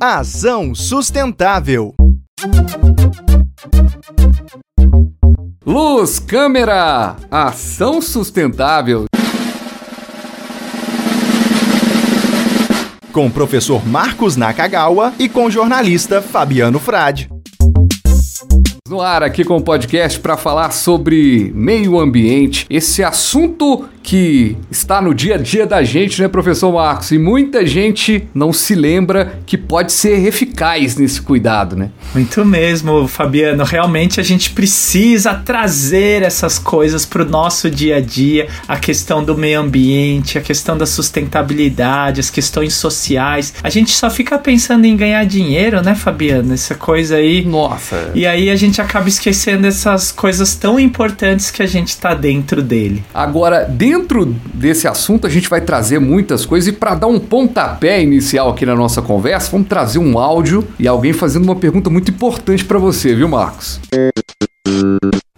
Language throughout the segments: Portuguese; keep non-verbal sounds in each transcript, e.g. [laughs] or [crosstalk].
Ação sustentável. Luz, câmera, ação sustentável. Com o professor Marcos Nakagawa e com o jornalista Fabiano Frade. No ar aqui com o podcast para falar sobre meio ambiente, esse assunto que está no dia a dia da gente, né, professor Marcos? E muita gente não se lembra que pode ser eficaz nesse cuidado, né? Muito mesmo, Fabiano. Realmente a gente precisa trazer essas coisas para o nosso dia a dia, a questão do meio ambiente, a questão da sustentabilidade, as questões sociais. A gente só fica pensando em ganhar dinheiro, né, Fabiano? Essa coisa aí. Nossa. E aí a gente acaba esquecendo essas coisas tão importantes que a gente está dentro dele. Agora, dentro desse assunto a gente vai trazer muitas coisas e para dar um pontapé inicial aqui na nossa conversa, vamos trazer um áudio e alguém fazendo uma pergunta muito importante para você, viu, Marcos?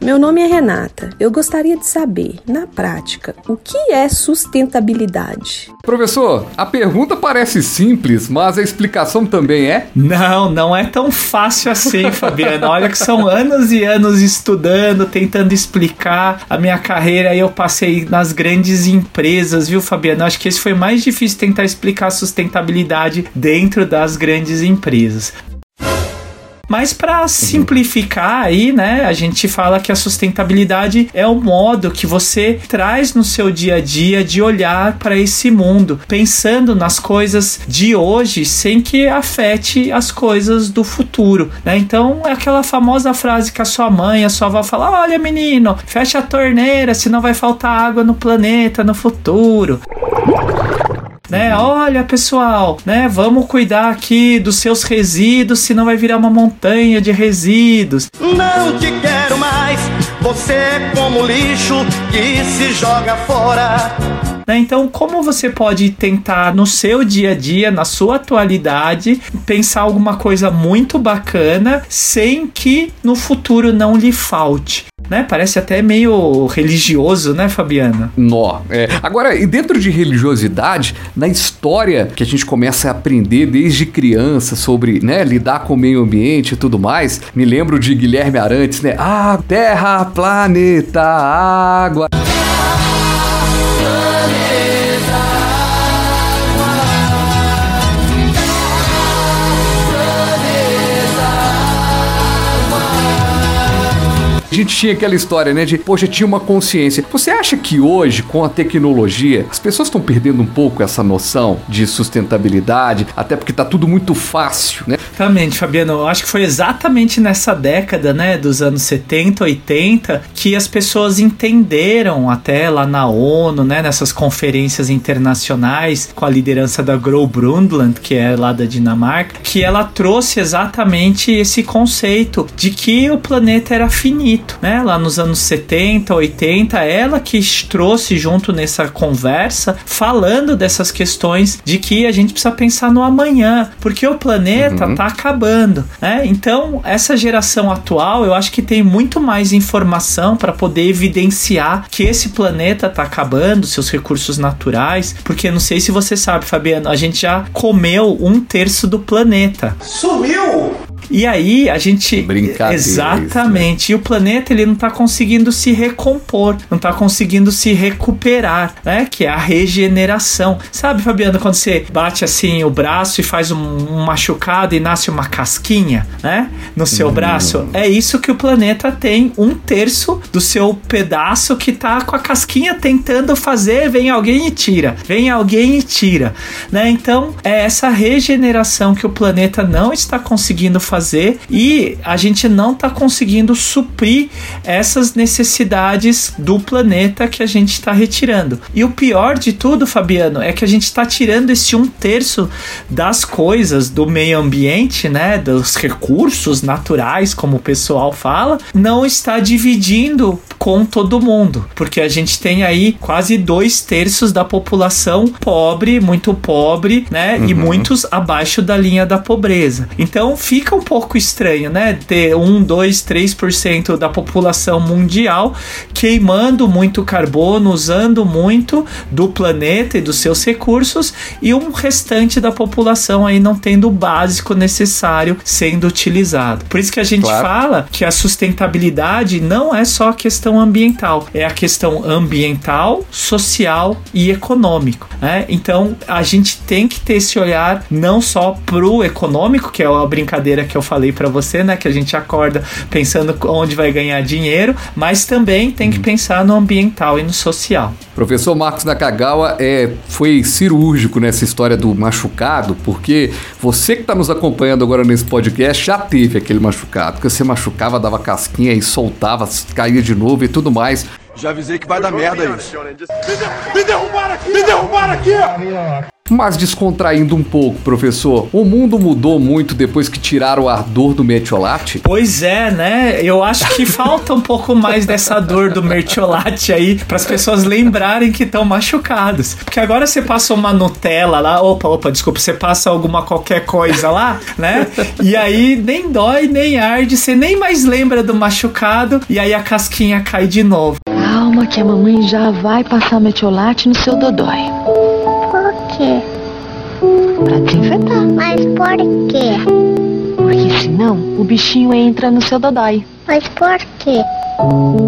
Meu nome é Renata. Eu gostaria de saber, na prática, o que é sustentabilidade? Professor, a pergunta parece simples, mas a explicação também é? Não, não é tão fácil assim, [laughs] Fabiano. Olha que são anos e anos estudando, tentando explicar a minha carreira. Eu passei nas grandes empresas, viu, Fabiano? Acho que esse foi mais difícil tentar explicar a sustentabilidade dentro das grandes empresas. Mas para simplificar aí, né, a gente fala que a sustentabilidade é o modo que você traz no seu dia a dia de olhar para esse mundo, pensando nas coisas de hoje sem que afete as coisas do futuro, né? Então é aquela famosa frase que a sua mãe, a sua avó fala: "Olha, menino, fecha a torneira, senão vai faltar água no planeta no futuro" né? Olha, pessoal, né? Vamos cuidar aqui dos seus resíduos, senão vai virar uma montanha de resíduos. Não te quero mais, você é como lixo que se joga fora. Né? Então, como você pode tentar no seu dia a dia, na sua atualidade, pensar alguma coisa muito bacana sem que no futuro não lhe falte? né? Parece até meio religioso, né, Fabiana? Nó. É. Agora, e dentro de religiosidade, na história que a gente começa a aprender desde criança sobre, né, lidar com o meio ambiente e tudo mais, me lembro de Guilherme Arantes, né? Ah, terra, planeta, água. A gente tinha aquela história, né, de, poxa, tinha uma consciência. Você acha que hoje, com a tecnologia, as pessoas estão perdendo um pouco essa noção de sustentabilidade, até porque tá tudo muito fácil, né? Exatamente, Fabiano. Eu acho que foi exatamente nessa década, né, dos anos 70, 80, que as pessoas entenderam, até lá na ONU, né, nessas conferências internacionais, com a liderança da Gro Brundtland, que é lá da Dinamarca, que ela trouxe exatamente esse conceito de que o planeta era finito né? Lá nos anos 70, 80, ela que trouxe junto nessa conversa, falando dessas questões de que a gente precisa pensar no amanhã, porque o planeta uhum. tá acabando, né? Então, essa geração atual, eu acho que tem muito mais informação para poder evidenciar que esse planeta tá acabando, seus recursos naturais, porque não sei se você sabe, Fabiano, a gente já comeu um terço do planeta. Sumiu! E aí a gente. Brincadeira. Exatamente. Isso, né? E o planeta ele não tá conseguindo se recompor, não tá conseguindo se recuperar, né? Que é a regeneração. Sabe, Fabiano, quando você bate assim o braço e faz um, um machucado e nasce uma casquinha, né? No seu hum. braço? É isso que o planeta tem. Um terço do seu pedaço que tá com a casquinha tentando fazer, vem alguém e tira. Vem alguém e tira. Né? Então, é essa regeneração que o planeta não está conseguindo fazer fazer e a gente não está conseguindo suprir essas necessidades do planeta que a gente está retirando. E o pior de tudo, Fabiano, é que a gente está tirando esse um terço das coisas do meio ambiente, né, dos recursos naturais, como o pessoal fala, não está dividindo com todo mundo, porque a gente tem aí quase dois terços da população pobre, muito pobre, né? Uhum. E muitos abaixo da linha da pobreza. Então fica um pouco estranho, né? Ter 1, 2, 3% da população mundial queimando muito carbono, usando muito do planeta e dos seus recursos, e um restante da população aí não tendo o básico necessário sendo utilizado. Por isso que a gente claro. fala que a sustentabilidade não é só a questão ambiental, é a questão ambiental, social e econômico. Né? Então a gente tem que ter esse olhar não só pro econômico, que é a brincadeira que eu falei para você, né? Que a gente acorda pensando onde vai ganhar dinheiro, mas também tem que pensar no ambiental e no social. Professor Marcos Nakagawa é, foi cirúrgico nessa história do machucado, porque você que está nos acompanhando agora nesse podcast já teve aquele machucado, que você machucava, dava casquinha e soltava, caía de novo e tudo mais. Já avisei que vai dar merda isso. Me derrubaram aqui! Me derrubaram aqui! Mas descontraindo um pouco, professor, o mundo mudou muito depois que tiraram o ardor do metiolate? Pois é, né? Eu acho que falta um pouco mais dessa dor do metiolate aí para as pessoas lembrarem que estão machucados. Porque agora você passa uma Nutella lá, opa, opa, desculpa, você passa alguma qualquer coisa lá, né? E aí nem dói, nem arde, você nem mais lembra do machucado e aí a casquinha cai de novo. Calma que a mamãe já vai passar metiolate no seu dodói quê? Pra desinfetar. Mas por quê? Porque senão o bichinho entra no seu dodói. Mas por quê?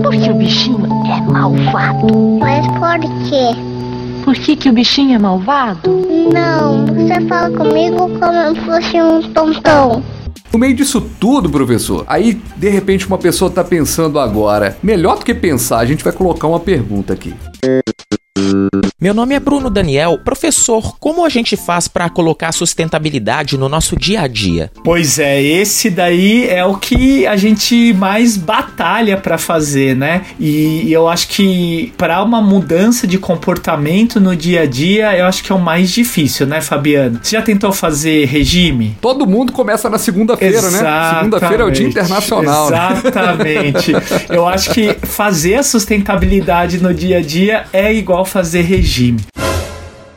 Porque o bichinho é malvado. Mas por quê? Por que, que o bichinho é malvado? Não, você fala comigo como se fosse um tontão. No meio disso tudo, professor, aí de repente uma pessoa tá pensando agora, melhor do que pensar, a gente vai colocar uma pergunta aqui. Meu nome é Bruno Daniel. Professor, como a gente faz para colocar sustentabilidade no nosso dia a dia? Pois é, esse daí é o que a gente mais batalha para fazer, né? E eu acho que para uma mudança de comportamento no dia a dia, eu acho que é o mais difícil, né, Fabiano? Você já tentou fazer regime? Todo mundo começa na segunda-feira, né? Segunda-feira é o Dia Internacional. Né? Exatamente. Né? eu acho que fazer a sustentabilidade no dia a dia é igual fazer regime regime.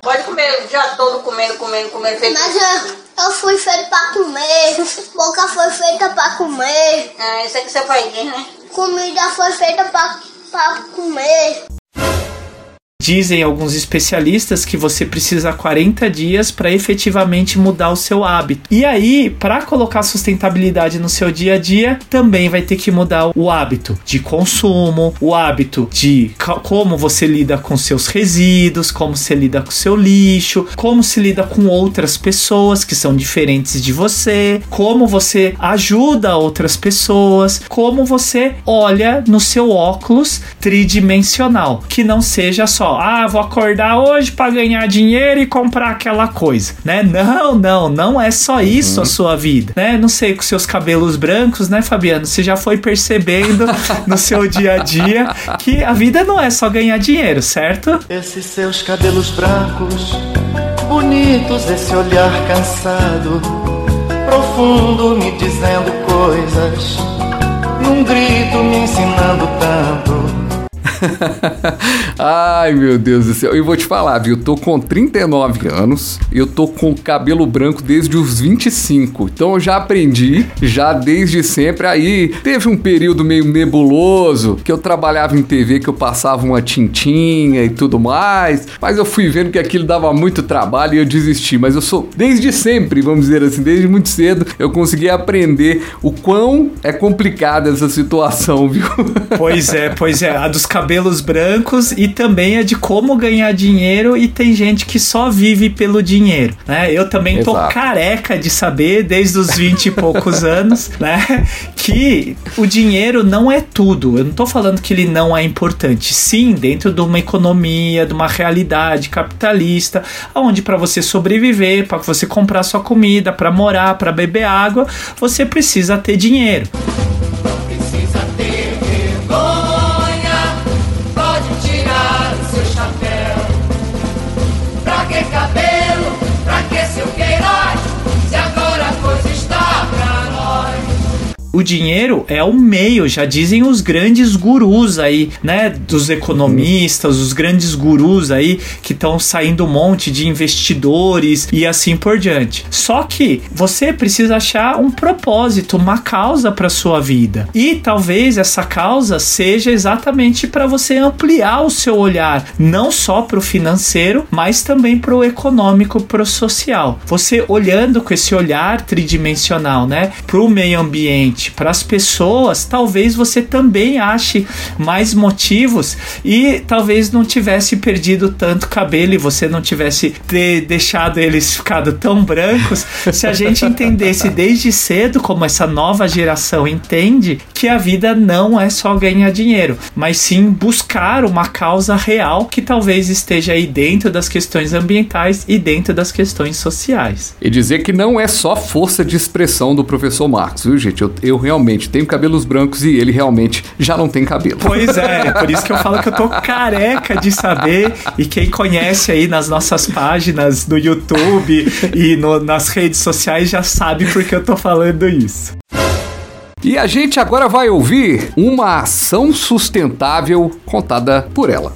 Pode comer já todo comendo, comendo, comendo. Feito... Mas eu, eu fui feito pra comer. Boca foi feita pra comer. Ah, isso é que você faz, né? Comida foi feita pra, pra comer. Dizem alguns especialistas que você precisa 40 dias para efetivamente mudar o seu hábito. E aí, para colocar sustentabilidade no seu dia a dia, também vai ter que mudar o hábito de consumo, o hábito de como você lida com seus resíduos, como você lida com seu lixo, como se lida com outras pessoas que são diferentes de você, como você ajuda outras pessoas, como você olha no seu óculos tridimensional, que não seja só ah, vou acordar hoje para ganhar dinheiro e comprar aquela coisa, né? Não, não, não é só isso uhum. a sua vida, né? Não sei, com seus cabelos brancos, né, Fabiano? Você já foi percebendo [laughs] no seu dia a dia que a vida não é só ganhar dinheiro, certo? Esses seus cabelos brancos, bonitos, esse olhar cansado, profundo, me dizendo coisas, num grito me ensinando tanto. [laughs] Ai, meu Deus do céu. E vou te falar, viu? Eu tô com 39 anos, eu tô com cabelo branco desde os 25. Então eu já aprendi, já desde sempre. Aí teve um período meio nebuloso que eu trabalhava em TV, que eu passava uma tintinha e tudo mais. Mas eu fui vendo que aquilo dava muito trabalho e eu desisti. Mas eu sou, desde sempre, vamos dizer assim, desde muito cedo, eu consegui aprender o quão é complicada essa situação, viu? Pois é, pois é. A dos cabelos cabelos brancos e também é de como ganhar dinheiro e tem gente que só vive pelo dinheiro, né? Eu também tô Exato. careca de saber desde os 20 e poucos anos, [laughs] né, que o dinheiro não é tudo. Eu não tô falando que ele não é importante. Sim, dentro de uma economia, de uma realidade capitalista, onde para você sobreviver, para você comprar sua comida, para morar, para beber água, você precisa ter dinheiro. O dinheiro é o meio, já dizem os grandes gurus aí, né? Dos economistas, os grandes gurus aí que estão saindo um monte de investidores e assim por diante. Só que você precisa achar um propósito, uma causa para sua vida. E talvez essa causa seja exatamente para você ampliar o seu olhar, não só para o financeiro, mas também para o econômico, para o social. Você olhando com esse olhar tridimensional, né, para o meio ambiente, para as pessoas, talvez você também ache mais motivos e talvez não tivesse perdido tanto cabelo e você não tivesse deixado eles ficado tão brancos. Se a gente entendesse desde cedo como essa nova geração entende que a vida não é só ganhar dinheiro, mas sim buscar uma causa real que talvez esteja aí dentro das questões ambientais e dentro das questões sociais. E dizer que não é só força de expressão do professor Marcos, viu, gente? Eu, eu realmente tenho cabelos brancos e ele realmente já não tem cabelo. Pois é, [laughs] por isso que eu falo que eu tô careca de saber. E quem conhece aí nas nossas páginas do YouTube e no, nas redes sociais já sabe porque eu tô falando isso. E a gente agora vai ouvir uma ação sustentável contada por ela.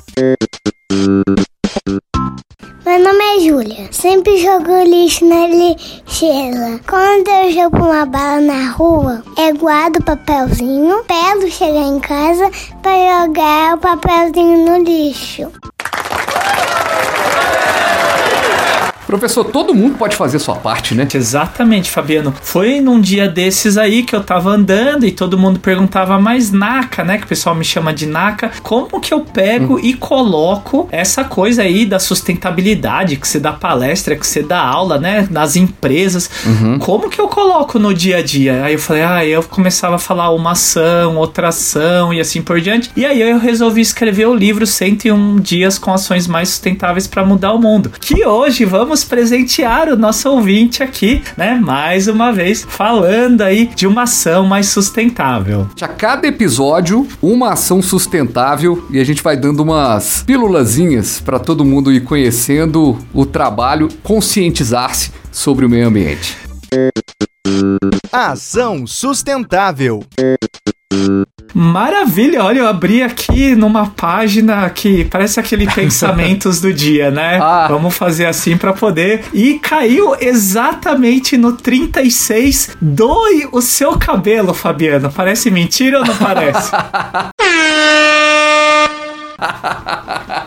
Meu nome é Júlia. Sempre jogo lixo na lixeira. Quando eu jogo uma bala na rua, eu guardo o papelzinho, pelo chegar em casa para jogar o papelzinho no lixo. Professor, todo mundo pode fazer sua parte, né? Exatamente, Fabiano. Foi num dia desses aí que eu tava andando e todo mundo perguntava, mas Naka, né? Que o pessoal me chama de Naka, como que eu pego hum. e coloco essa coisa aí da sustentabilidade, que você dá palestra, que você dá aula, né? Nas empresas. Uhum. Como que eu coloco no dia a dia? Aí eu falei, ah, eu começava a falar uma ação, outra ação e assim por diante. E aí eu resolvi escrever o livro 101 Dias com Ações Mais Sustentáveis para Mudar o Mundo. Que hoje vamos presentear o nosso ouvinte aqui, né? Mais uma vez, falando aí de uma ação mais sustentável. A cada episódio, uma ação sustentável e a gente vai dando umas pílulazinhas para todo mundo ir conhecendo o trabalho, conscientizar-se sobre o meio ambiente. Ação sustentável. Maravilha, olha, eu abri aqui numa página que parece aquele [laughs] pensamentos do dia, né? Ah. Vamos fazer assim para poder. E caiu exatamente no 36. Doe o seu cabelo, Fabiano. Parece mentira ou não parece? [laughs]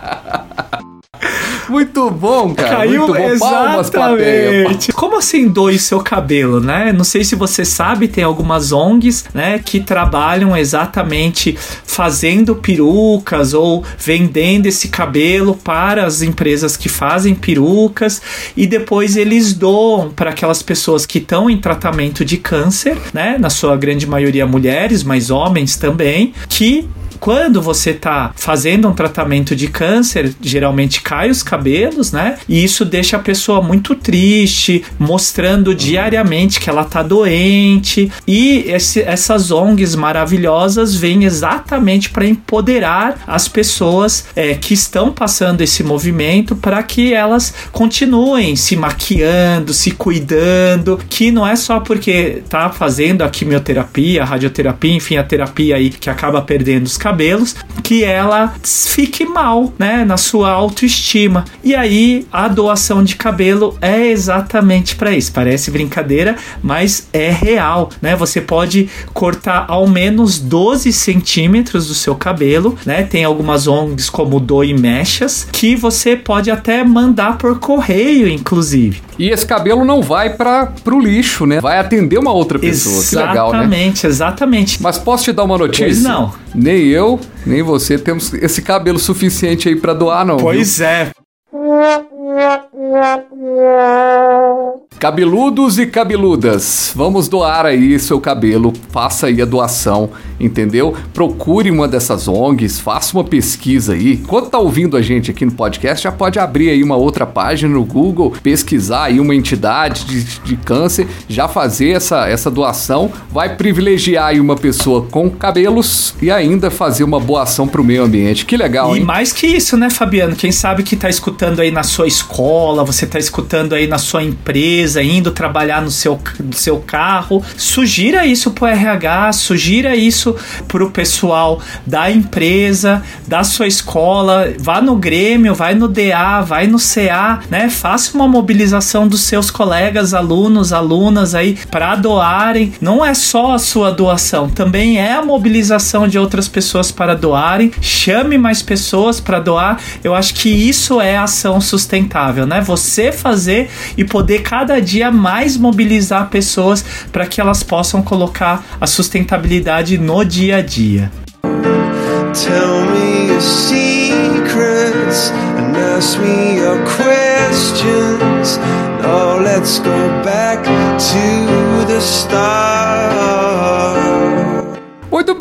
Muito bom, cara. Caiu Muito bom. exatamente. Como assim doe seu cabelo, né? Não sei se você sabe, tem algumas ONGs, né, que trabalham exatamente fazendo perucas ou vendendo esse cabelo para as empresas que fazem perucas e depois eles doam para aquelas pessoas que estão em tratamento de câncer, né? Na sua grande maioria mulheres, mas homens também, que quando você tá fazendo um tratamento de câncer, geralmente cai os cabelos, né? E isso deixa a pessoa muito triste, mostrando diariamente que ela tá doente. E esse, essas ONGs maravilhosas vêm exatamente para empoderar as pessoas é, que estão passando esse movimento para que elas continuem se maquiando, se cuidando, que não é só porque tá fazendo a quimioterapia, a radioterapia, enfim, a terapia aí que acaba perdendo os cabelos, que ela fique mal, né, na sua autoestima. E aí a doação de cabelo é exatamente para isso. Parece brincadeira, mas é real, né? Você pode cortar ao menos 12 centímetros do seu cabelo, né? Tem algumas ONGs como Doe Mechas que você pode até mandar por correio, inclusive. E esse cabelo não vai para pro lixo, né? Vai atender uma outra pessoa. Exatamente, que legal, né? exatamente. Mas posso te dar uma notícia? Pois não. Nem eu, nem você temos esse cabelo suficiente aí para doar, não. Pois viu? é. Cabeludos e cabeludas, vamos doar aí seu cabelo, faça aí a doação, entendeu? Procure uma dessas ONGs, faça uma pesquisa aí. Enquanto tá ouvindo a gente aqui no podcast, já pode abrir aí uma outra página no Google, pesquisar aí uma entidade de, de câncer, já fazer essa, essa doação, vai privilegiar aí uma pessoa com cabelos e ainda fazer uma boa ação pro meio ambiente. Que legal, e hein? E mais que isso, né, Fabiano? Quem sabe que tá escutando aí na sua escola, você tá escutando aí na sua empresa, indo trabalhar no seu, no seu carro. Sugira isso pro RH, sugira isso pro pessoal da empresa, da sua escola, vá no Grêmio, vai no DA, vai no CA, né? Faça uma mobilização dos seus colegas, alunos, alunas aí para doarem. Não é só a sua doação, também é a mobilização de outras pessoas para doarem. Chame mais pessoas para doar. Eu acho que isso é ação sustentável, né? Você fazer e poder cada dia mais mobilizar pessoas para que elas possam colocar a sustentabilidade no dia a dia. Tell me your secrets and ask me your questions. Let's go back to the start.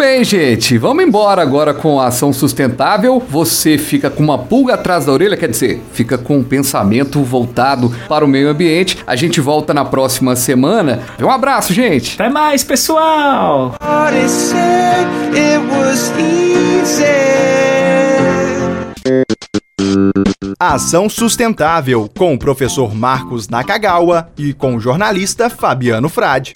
Bem, gente. Vamos embora agora com a ação sustentável. Você fica com uma pulga atrás da orelha, quer dizer, fica com um pensamento voltado para o meio ambiente. A gente volta na próxima semana. Um abraço, gente. Até mais, pessoal. Ação Sustentável, com o professor Marcos Nakagawa e com o jornalista Fabiano Frade.